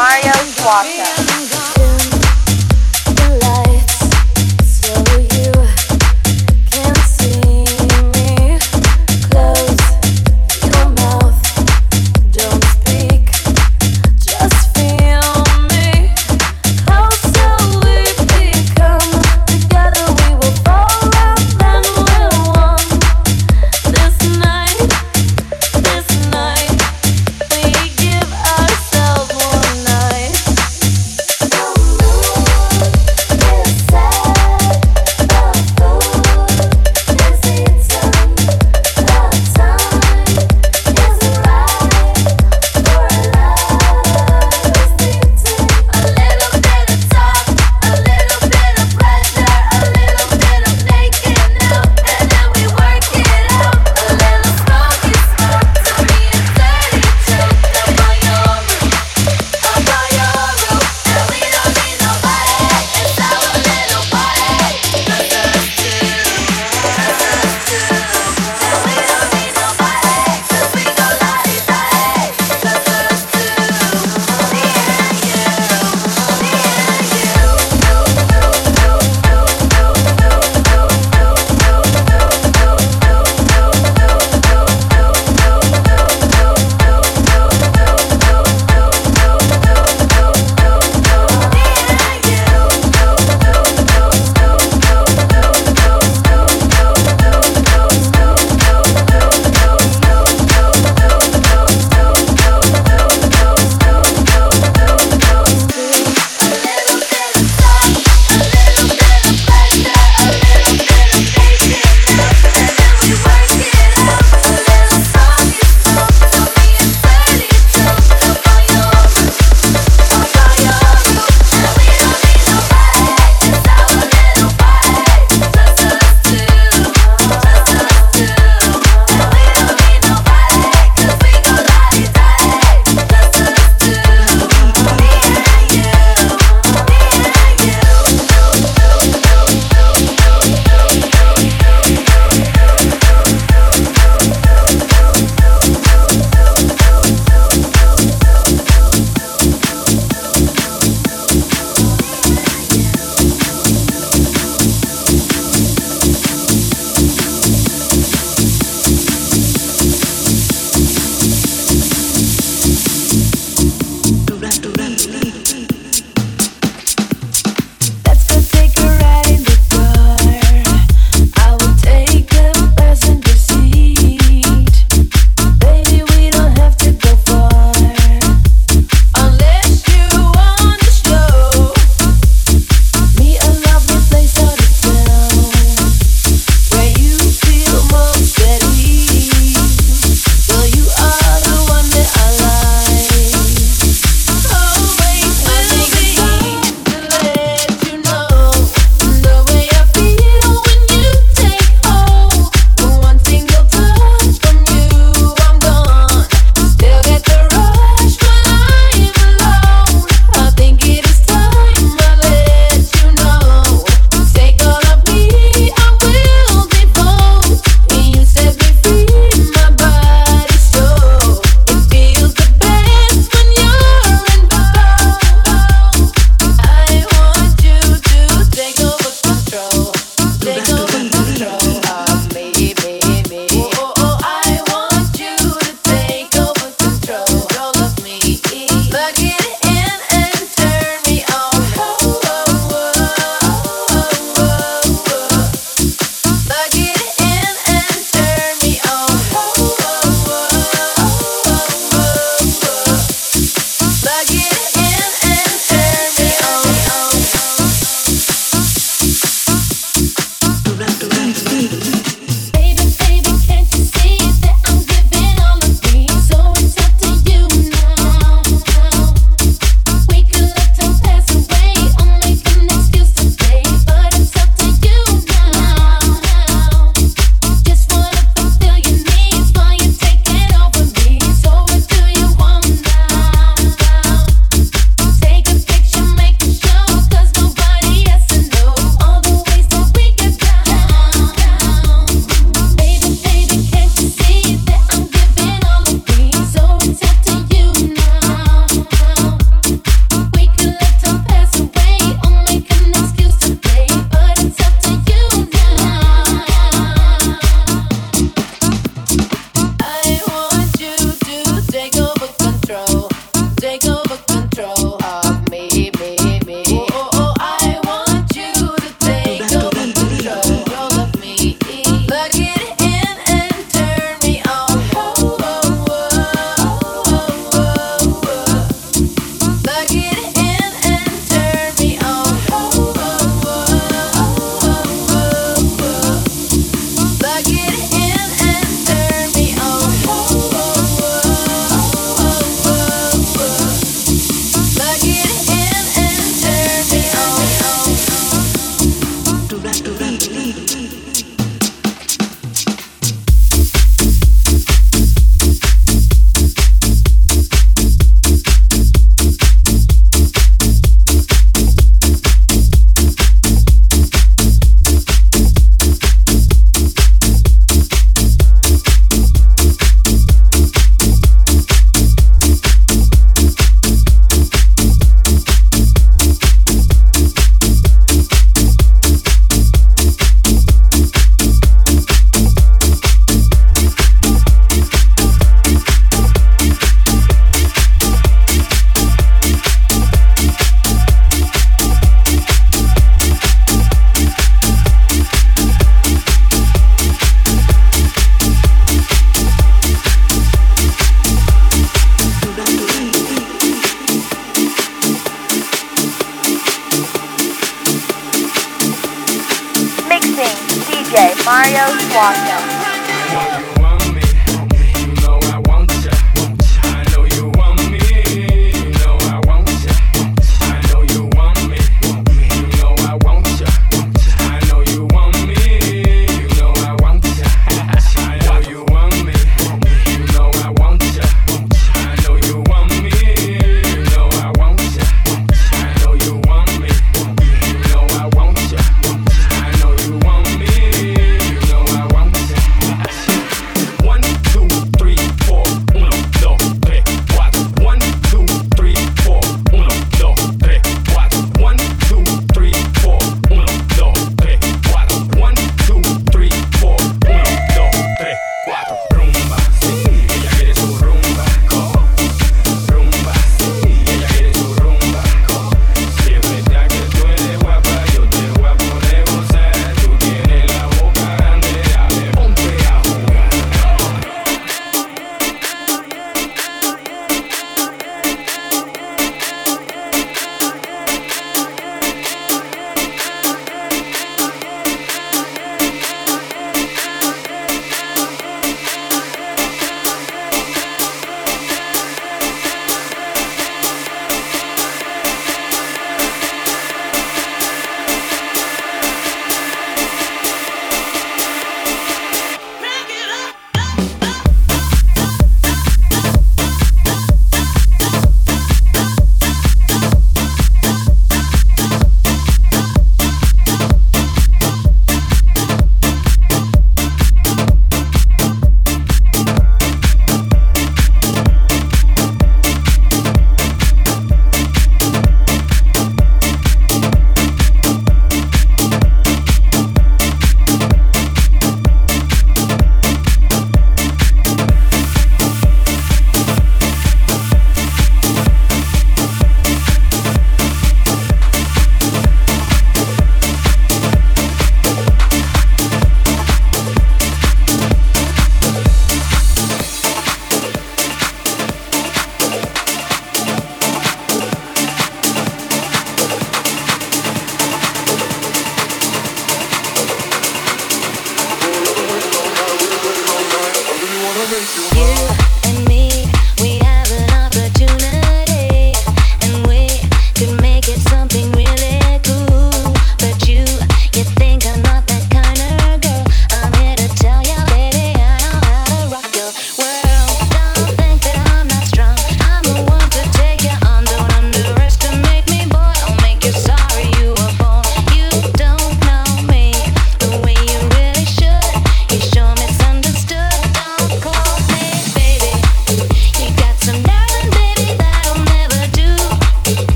Mario Suaza.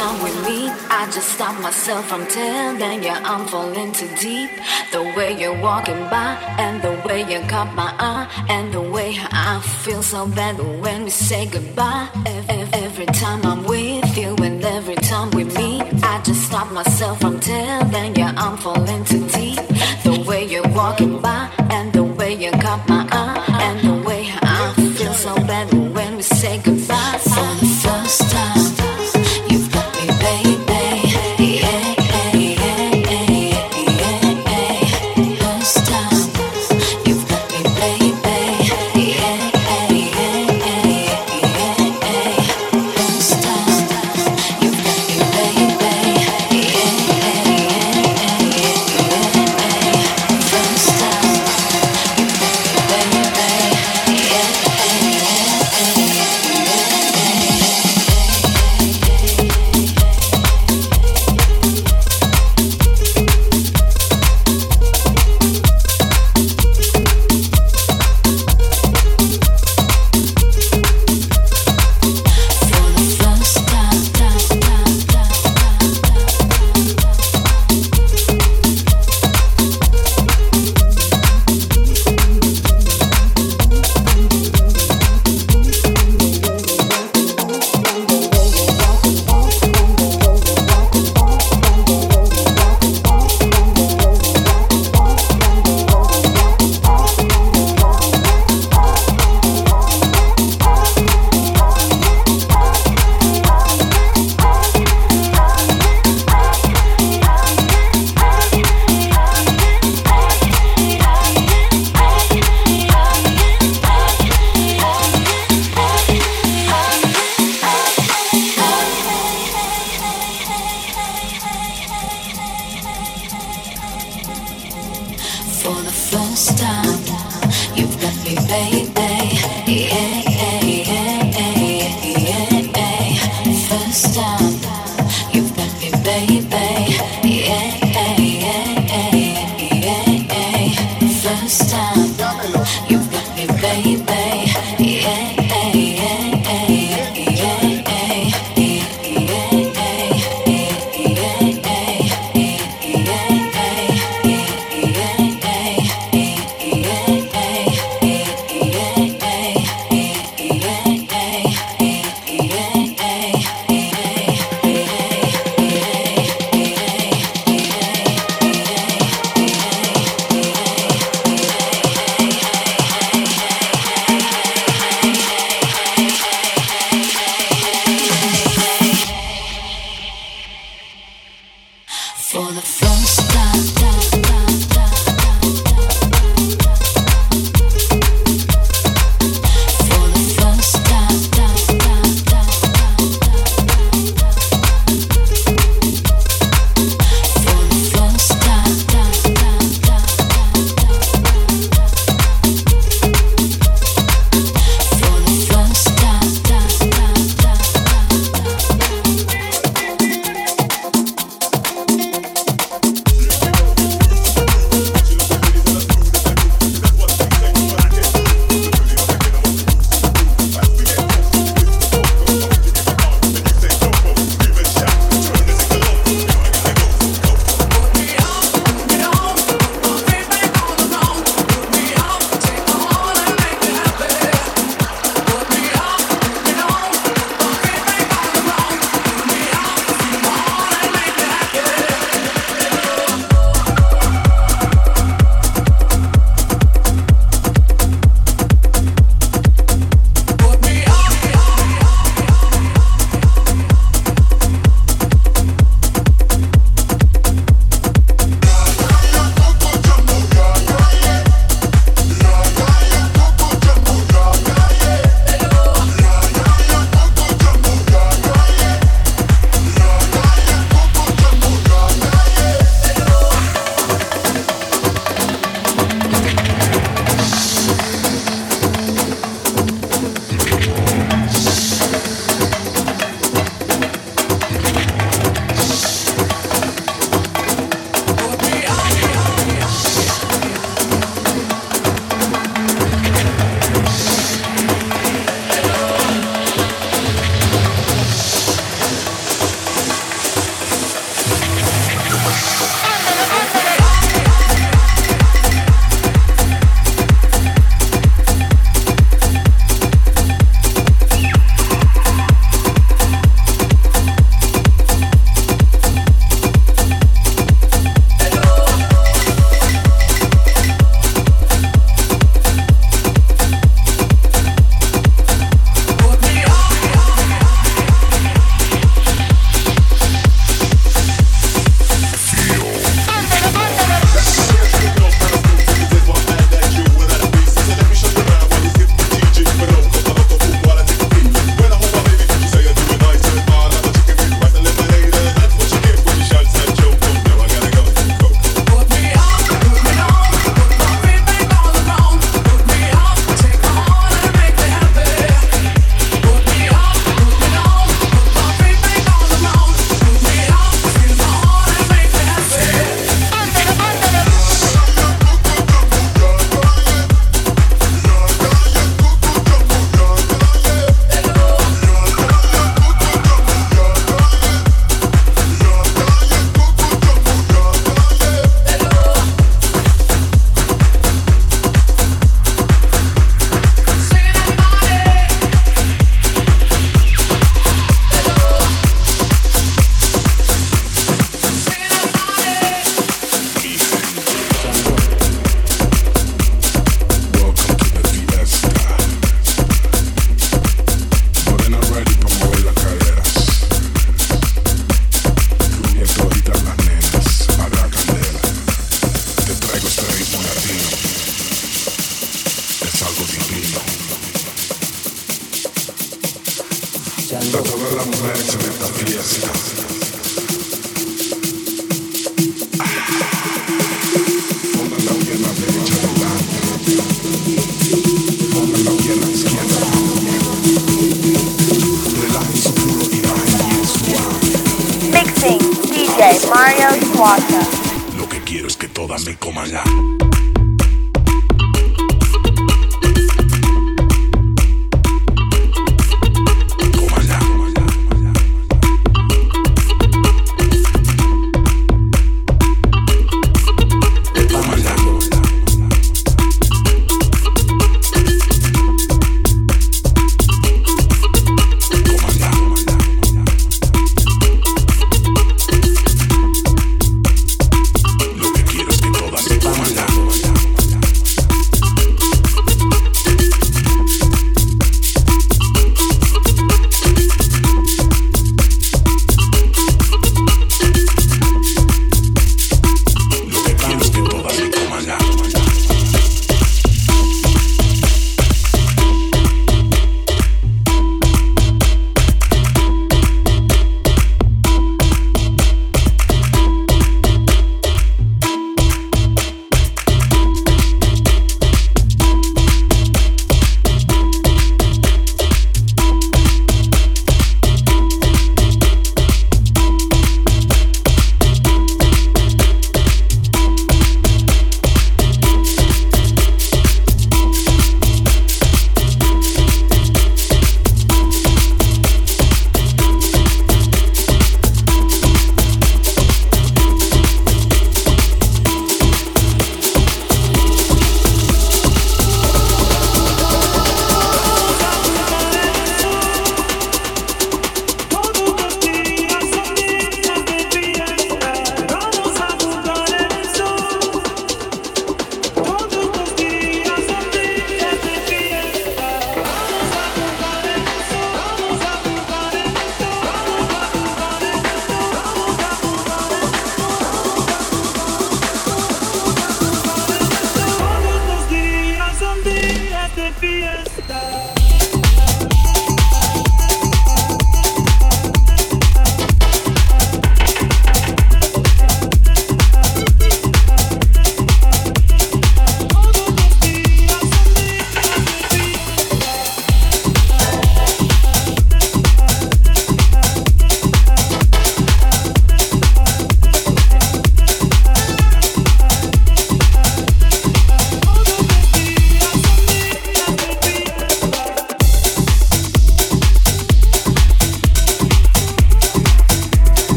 Time we meet. I just stop myself from telling you I'm falling too deep. The way you're walking by, and the way you caught my eye, and the way I feel so bad when we say goodbye. Every time I'm with you, and every time we meet, I just stop myself from telling you I'm falling too deep. The way you're walking by, and the way you caught my eye, and the way I feel so bad when we say goodbye. For the first time.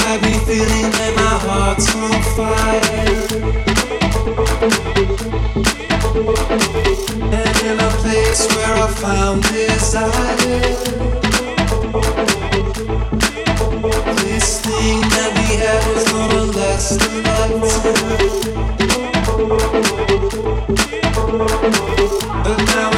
I've been feeling that my heart's on fire. And in a place where I found desire, this thing that we gonna last a lifetime. But now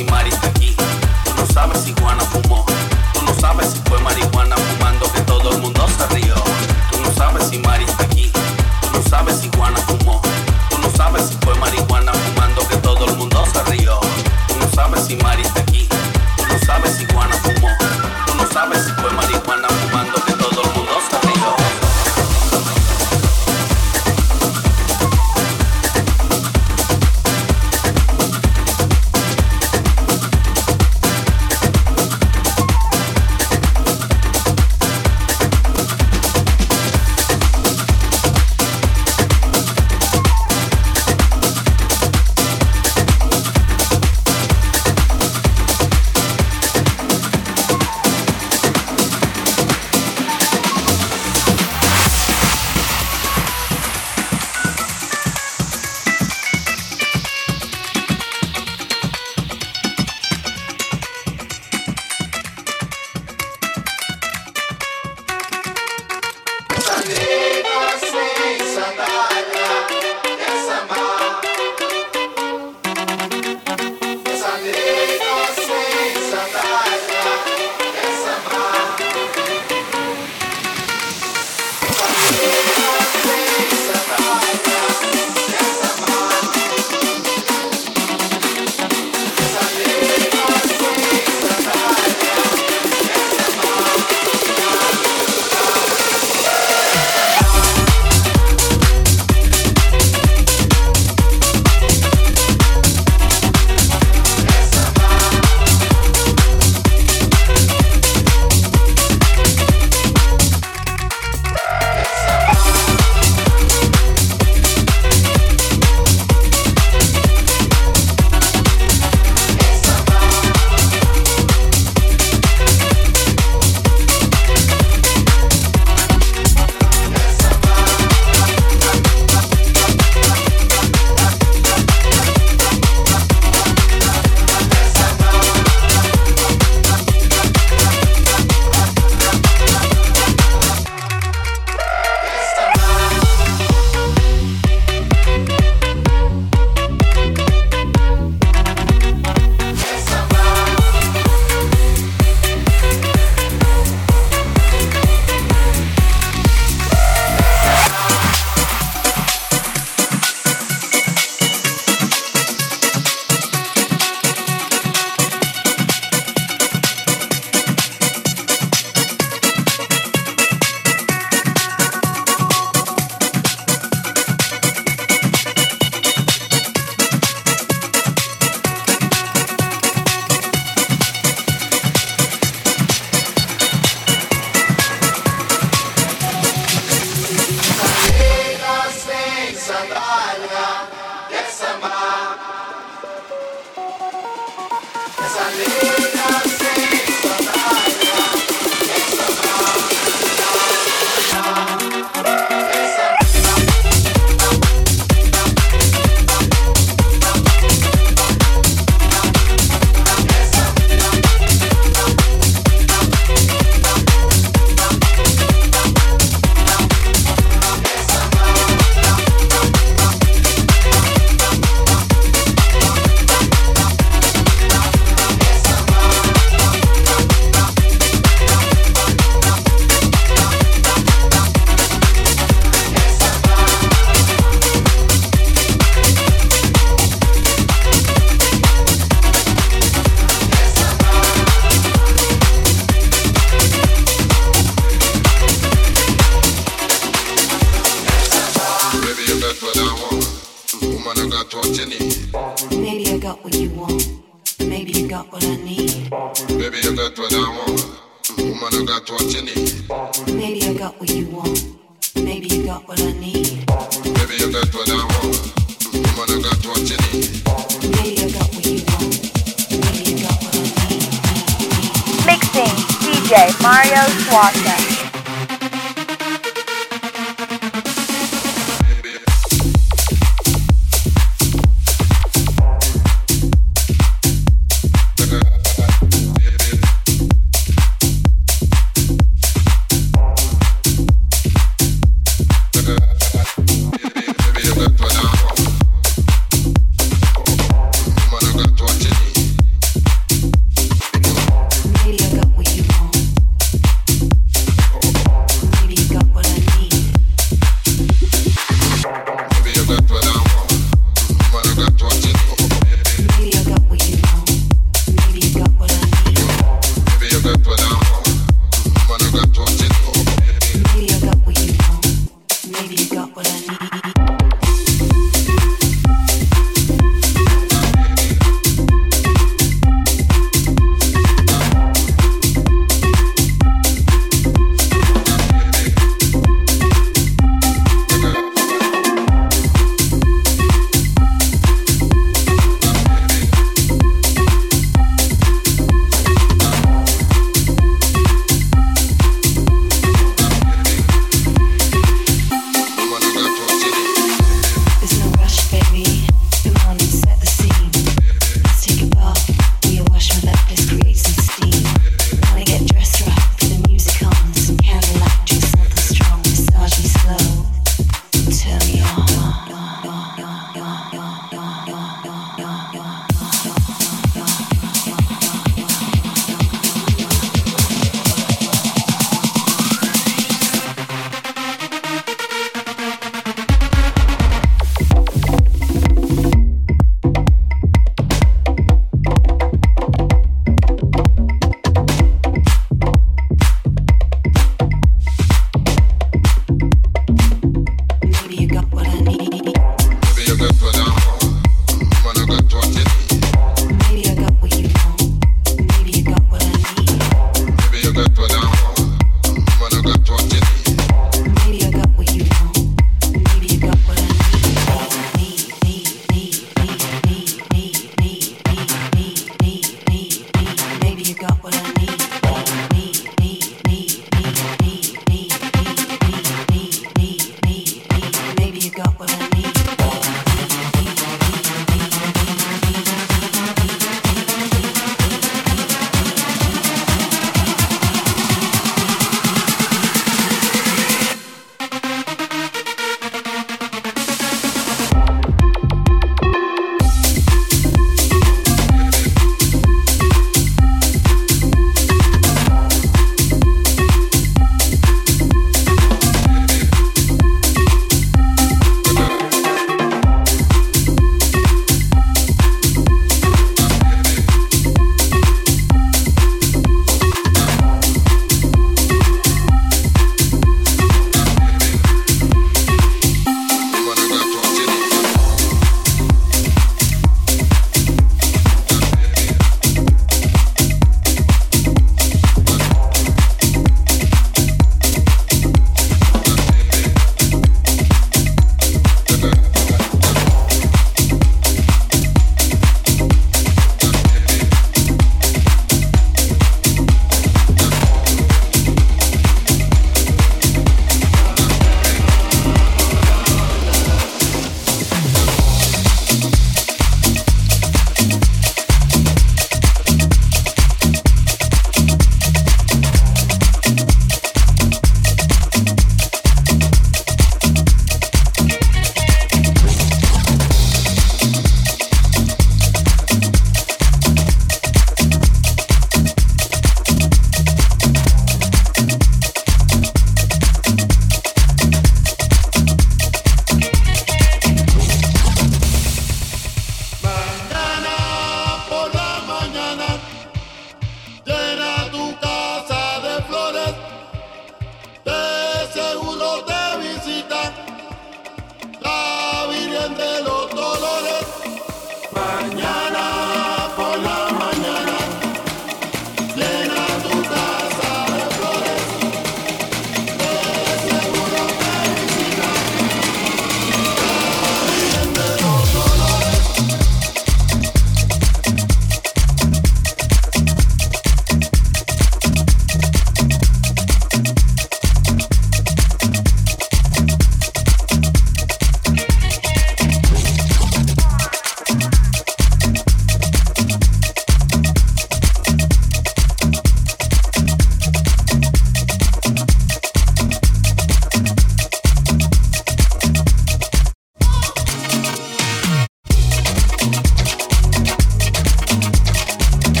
Mixing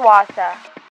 Suaza.